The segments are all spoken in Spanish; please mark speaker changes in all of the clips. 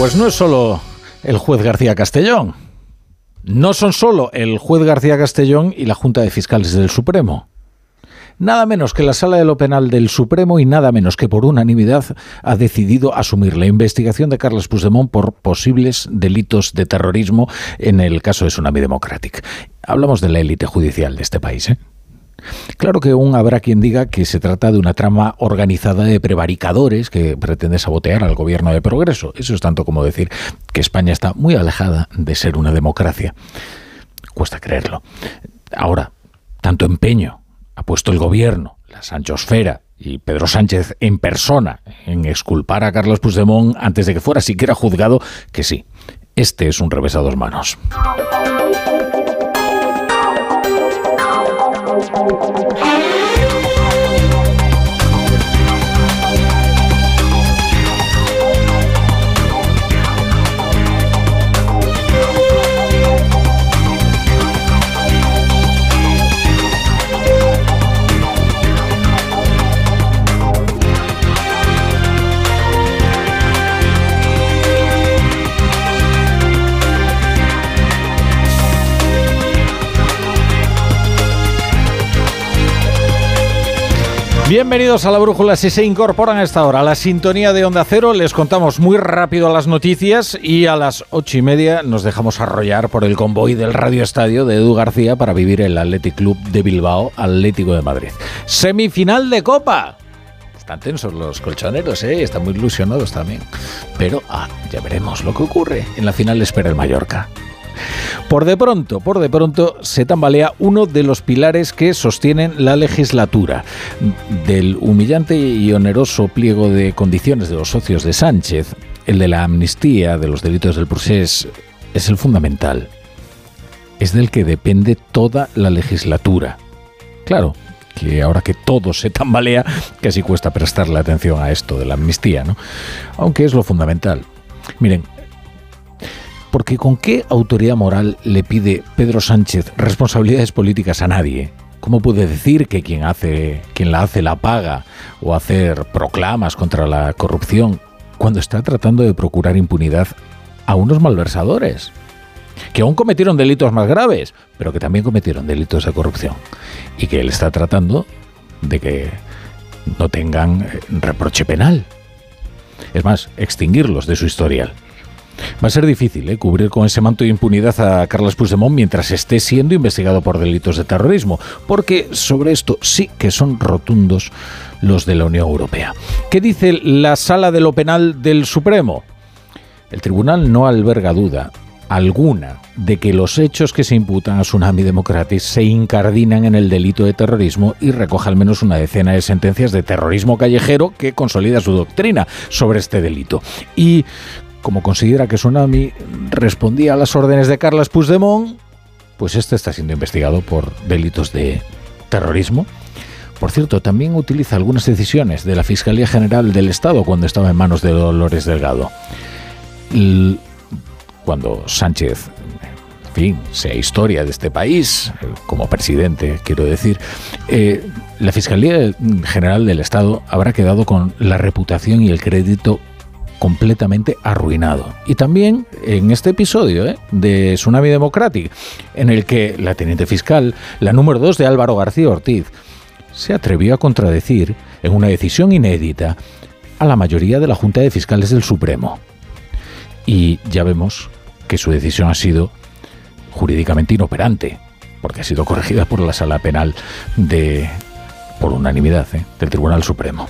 Speaker 1: Pues no es solo el juez García Castellón. No son solo el juez García Castellón y la Junta de Fiscales del Supremo. Nada menos que la Sala de lo Penal del Supremo y nada menos que por unanimidad ha decidido asumir la investigación de Carlos Puigdemont por posibles delitos de terrorismo en el caso de Tsunami Democratic. Hablamos de la élite judicial de este país, ¿eh? Claro que aún habrá quien diga que se trata de una trama organizada de prevaricadores que pretende sabotear al gobierno de progreso. Eso es tanto como decir que España está muy alejada de ser una democracia. Cuesta creerlo. Ahora, tanto empeño ha puesto el gobierno, la Sanchosfera y Pedro Sánchez en persona en exculpar a Carlos Puigdemont antes de que fuera siquiera juzgado que sí, este es un revés a dos manos. Thank you. Bienvenidos a la Brújula. Si se incorporan a esta hora a la sintonía de Onda Cero, les contamos muy rápido las noticias y a las ocho y media nos dejamos arrollar por el convoy del Radio Estadio de Edu García para vivir el Athletic Club de Bilbao, Atlético de Madrid. Semifinal de Copa. Están tensos los colchoneros, ¿eh? están muy ilusionados también. Pero ah, ya veremos lo que ocurre. En la final espera el Mallorca. Por de pronto, por de pronto se tambalea uno de los pilares que sostienen la legislatura. Del humillante y oneroso pliego de condiciones de los socios de Sánchez, el de la amnistía de los delitos del procés es el fundamental. Es del que depende toda la legislatura. Claro, que ahora que todo se tambalea, casi cuesta prestarle atención a esto de la amnistía, ¿no? Aunque es lo fundamental. Miren, porque ¿con qué autoridad moral le pide Pedro Sánchez responsabilidades políticas a nadie? ¿Cómo puede decir que quien, hace, quien la hace la paga o hacer proclamas contra la corrupción cuando está tratando de procurar impunidad a unos malversadores? Que aún cometieron delitos más graves, pero que también cometieron delitos de corrupción. Y que él está tratando de que no tengan eh, reproche penal. Es más, extinguirlos de su historial. Va a ser difícil ¿eh? cubrir con ese manto de impunidad a Carlos Puigdemont mientras esté siendo investigado por delitos de terrorismo, porque sobre esto sí que son rotundos los de la Unión Europea. ¿Qué dice la Sala de lo Penal del Supremo? El tribunal no alberga duda alguna de que los hechos que se imputan a Tsunami Democratic se incardinan en el delito de terrorismo y recoge al menos una decena de sentencias de terrorismo callejero que consolida su doctrina sobre este delito. Y como considera que Tsunami respondía a las órdenes de Carlos Puigdemont, pues este está siendo investigado por delitos de terrorismo. Por cierto, también utiliza algunas decisiones de la Fiscalía General del Estado cuando estaba en manos de Dolores Delgado. Cuando Sánchez, en fin, sea historia de este país, como presidente, quiero decir, eh, la Fiscalía General del Estado habrá quedado con la reputación y el crédito completamente arruinado. Y también en este episodio ¿eh? de Tsunami Democratic, en el que la teniente fiscal, la número 2 de Álvaro García Ortiz, se atrevió a contradecir en una decisión inédita a la mayoría de la Junta de Fiscales del Supremo. Y ya vemos que su decisión ha sido jurídicamente inoperante, porque ha sido corregida por la Sala Penal de por unanimidad ¿eh? del Tribunal Supremo.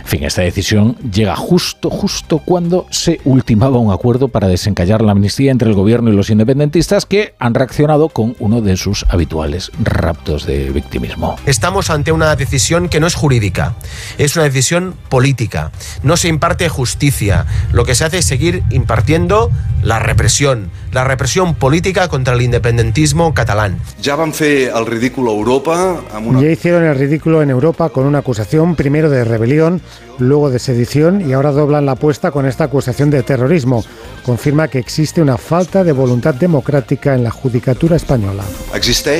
Speaker 1: En fin, esta decisión llega justo, justo cuando se ultimaba un acuerdo para desencallar la amnistía entre el gobierno y los independentistas que han reaccionado con uno de sus habituales raptos de victimismo.
Speaker 2: Estamos ante una decisión que no es jurídica, es una decisión política. No se imparte justicia, lo que se hace es seguir impartiendo la represión, la represión política contra el independentismo catalán.
Speaker 3: Ya van el ridículo Europa.
Speaker 4: Ya hicieron el ridículo en Europa con una acusación primero de rebelión
Speaker 3: luego de sedición y ahora doblan la apuesta con esta acusación de terrorismo. Confirma que existe una falta de voluntad democrática en la judicatura española.
Speaker 4: Existe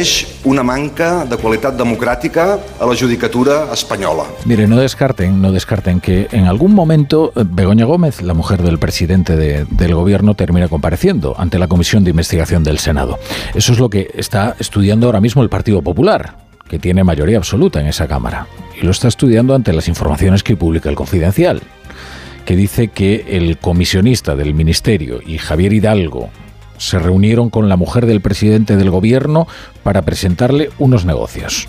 Speaker 4: una manca de calidad democrática a la judicatura española.
Speaker 1: Mire, no descarten, no descarten que en algún momento eh, Begoña Gómez, la mujer del presidente del gobierno, termina compareciendo ante la Comisión de Investigación del Senado. Eso es lo que está estudiando ahora mismo el Partido Popular, que tiene mayoría absoluta en esa Cámara y lo está estudiando ante las informaciones que publica el Confidencial, que dice que el comisionista del Ministerio y Javier Hidalgo se reunieron con la mujer del presidente del gobierno para presentarle unos negocios.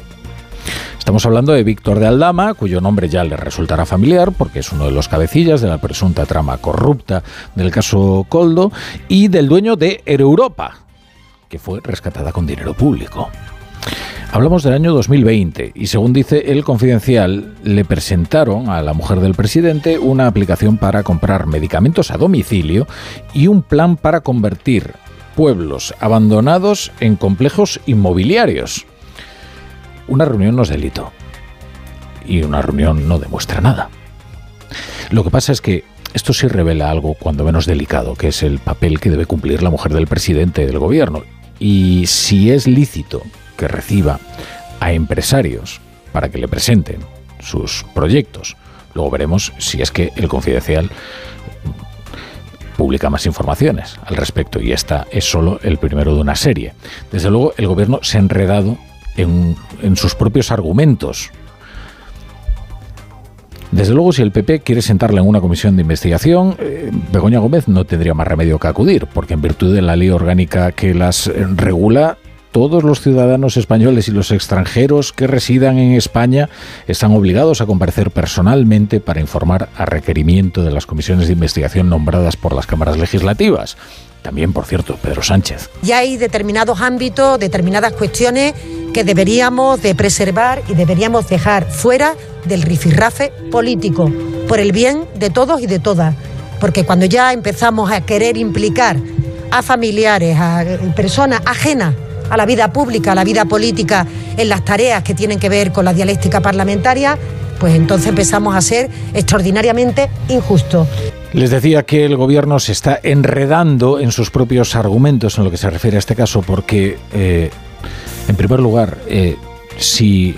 Speaker 1: Estamos hablando de Víctor de Aldama, cuyo nombre ya le resultará familiar porque es uno de los cabecillas de la presunta trama corrupta del caso Coldo, y del dueño de Europa, que fue rescatada con dinero público. Hablamos del año 2020 y según dice el confidencial, le presentaron a la mujer del presidente una aplicación para comprar medicamentos a domicilio y un plan para convertir pueblos abandonados en complejos inmobiliarios. Una reunión no es delito y una reunión no demuestra nada. Lo que pasa es que esto sí revela algo cuando menos delicado, que es el papel que debe cumplir la mujer del presidente del gobierno. Y si es lícito que reciba a empresarios para que le presenten sus proyectos. Luego veremos si es que el confidencial publica más informaciones al respecto y esta es solo el primero de una serie. Desde luego el gobierno se ha enredado en, sus propios argumentos. Desde luego, si el PP quiere sentarle en una comisión de investigación, eh, Begoña Gómez no tendría más remedio que acudir, porque en virtud de la ley orgánica que las regula, todos los ciudadanos españoles y los extranjeros que residan en España están obligados a comparecer personalmente para informar a requerimiento de las comisiones de investigación nombradas por las cámaras legislativas. También, por cierto, Pedro Sánchez.
Speaker 5: Ya hay determinados ámbitos, determinadas cuestiones que deberíamos de preservar y deberíamos dejar fuera del rifirrafe político, por el bien de todos y de todas. Porque cuando ya empezamos a querer implicar a familiares, a personas ajenas a la vida pública, a la vida política, en las tareas que tienen que ver con la dialéctica parlamentaria, pues entonces empezamos a ser extraordinariamente injustos.
Speaker 1: Les decía que el gobierno se está enredando en sus propios argumentos en lo que se refiere a este caso, porque, eh, en primer lugar, eh, si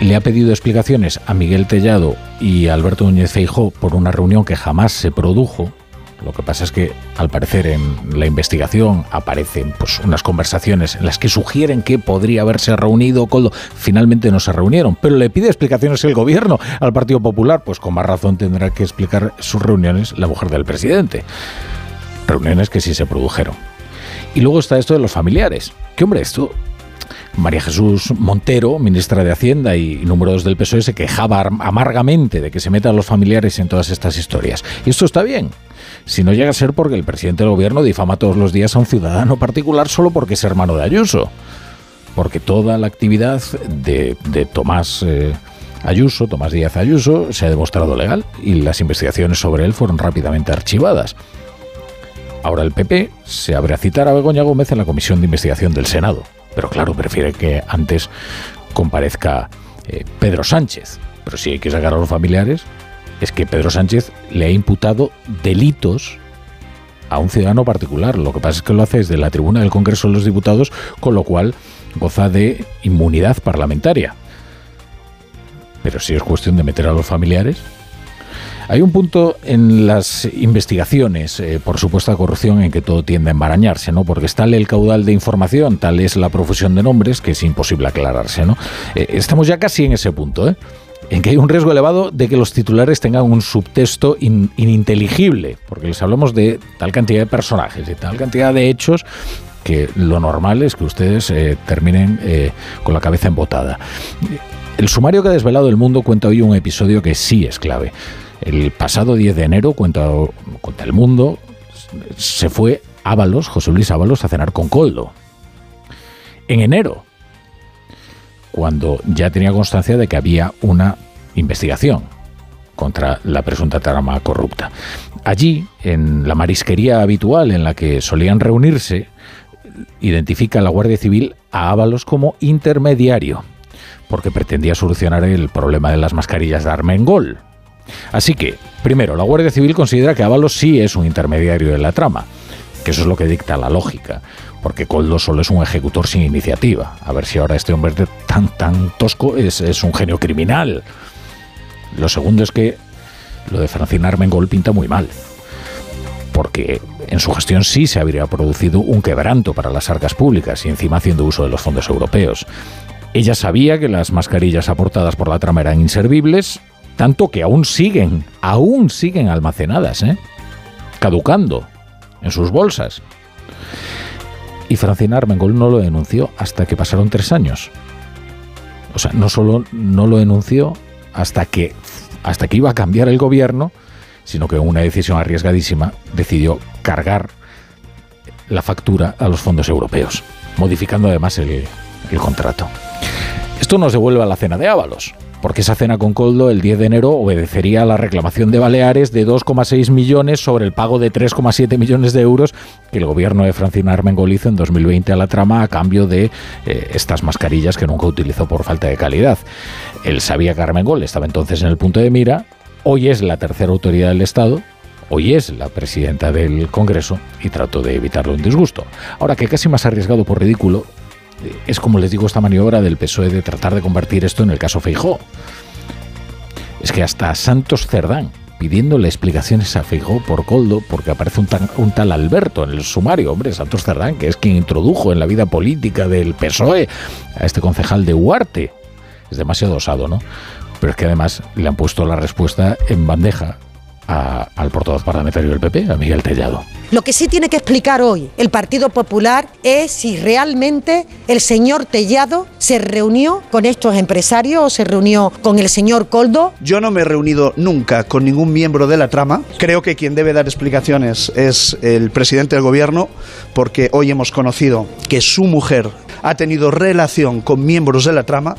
Speaker 1: le ha pedido explicaciones a Miguel Tellado y a Alberto Núñez Feijó por una reunión que jamás se produjo, lo que pasa es que, al parecer, en la investigación aparecen pues, unas conversaciones en las que sugieren que podría haberse reunido Coldo. Finalmente no se reunieron, pero le pide explicaciones el gobierno al Partido Popular. Pues con más razón tendrá que explicar sus reuniones la mujer del presidente. Reuniones que sí se produjeron. Y luego está esto de los familiares. ¿Qué hombre, esto María Jesús Montero, ministra de Hacienda y número dos del PSOE, se quejaba amargamente de que se metan los familiares en todas estas historias. Y esto está bien si no llega a ser porque el presidente del gobierno difama todos los días a un ciudadano particular solo porque es hermano de Ayuso. Porque toda la actividad de, Tomás eh, Ayuso, Tomás Díaz Ayuso, se ha demostrado legal y las investigaciones sobre él fueron rápidamente archivadas. Ahora el PP se abre a citar a Begoña Gómez en la comisión de investigación del Senado. Pero claro, prefiere que antes comparezca eh, Pedro Sánchez. Pero si hay que sacar a los familiares, es que Pedro Sánchez le ha imputado delitos a un ciudadano particular. Lo que pasa es que lo hace desde la tribuna del Congreso de los Diputados, con lo cual goza de inmunidad parlamentaria. Pero si es cuestión de meter a los familiares. Hay un punto en las investigaciones eh, por supuesta corrupción en que todo tiende a embarañarse, ¿no? Porque está el caudal de información, tal es la profusión de nombres que es imposible aclararse, ¿no? Eh, estamos ya casi en ese punto, ¿eh? En que hay un riesgo elevado de que los titulares tengan un subtexto ininteligible, porque les hablamos de tal cantidad de personajes, y tal cantidad de hechos que lo normal es que ustedes eh, terminen eh, con la cabeza embotada. El sumario que ha desvelado el mundo cuenta hoy un episodio que sí es clave. El pasado 10 de enero, cuenta, el mundo, se fue Ábalos, José Luis Ábalos, a cenar con Coldo. En enero, cuando ya tenía constancia de que había una investigación contra la presunta trama corrupta. Allí, en la marisquería habitual en la que solían reunirse, identifica la Guardia Civil a Ábalos como intermediario, porque pretendía solucionar el problema de las mascarillas de Armengol. Así que, primero, la Guardia Civil considera que Ábalos sí es un intermediario de la trama, que eso es lo que dicta la lógica, porque Coldo solo es un ejecutor sin iniciativa. A ver si ahora este hombre tan, tan tosco es, es un genio criminal. Lo segundo es que lo de Francina Armengol pinta muy mal, porque en su gestión sí se habría producido un quebranto para las arcas públicas y encima haciendo uso de los fondos europeos. Ella sabía que las mascarillas aportadas por la trama eran inservibles, tanto que aún siguen, aún siguen almacenadas, ¿eh? caducando en sus bolsas. Y Francina Armengol no lo denunció hasta que pasaron tres años. O sea, no solo no lo denunció hasta que, hasta que iba a cambiar el gobierno, sino que una decisión arriesgadísima decidió cargar la factura a los fondos europeos, modificando además el, el contrato. Esto nos devuelve a la cena de Ábalos, porque esa cena con Coldo el 10 de enero obedecería a la reclamación de Baleares de 2,6 millones sobre el pago de 3,7 millones de euros que el gobierno de Francina Armengol hizo en 2020 a la trama a cambio de eh, estas mascarillas que nunca utilizó por falta de calidad. Él sabía que Armengol estaba entonces en el punto de mira, hoy es la tercera autoridad del Estado, hoy es la presidenta del Congreso y trató de evitarle un disgusto. Ahora que casi más arriesgado por ridículo, es como les digo esta maniobra del PSOE de tratar de convertir esto en el caso Feijó. Es que hasta Santos Cerdán pidiéndole explicaciones a Feijó por Coldo porque aparece un, un, tal Alberto en el sumario, hombre, Santos Cerdán, que es quien introdujo en la vida política del PSOE a este concejal de Huarte. Es demasiado osado, ¿no? Pero es que además le han puesto la respuesta en bandeja a, al portavoz parlamentario del PP, a Miguel Tellado.
Speaker 5: Lo que sí tiene que explicar hoy el Partido Popular es si realmente el señor Tellado se reunió con estos empresarios o se reunió con el señor Coldo.
Speaker 6: Yo no me he reunido nunca con ningún miembro de la trama. Creo que quien debe dar explicaciones es el presidente del gobierno, porque hoy hemos conocido que su mujer ha tenido relación con miembros de la trama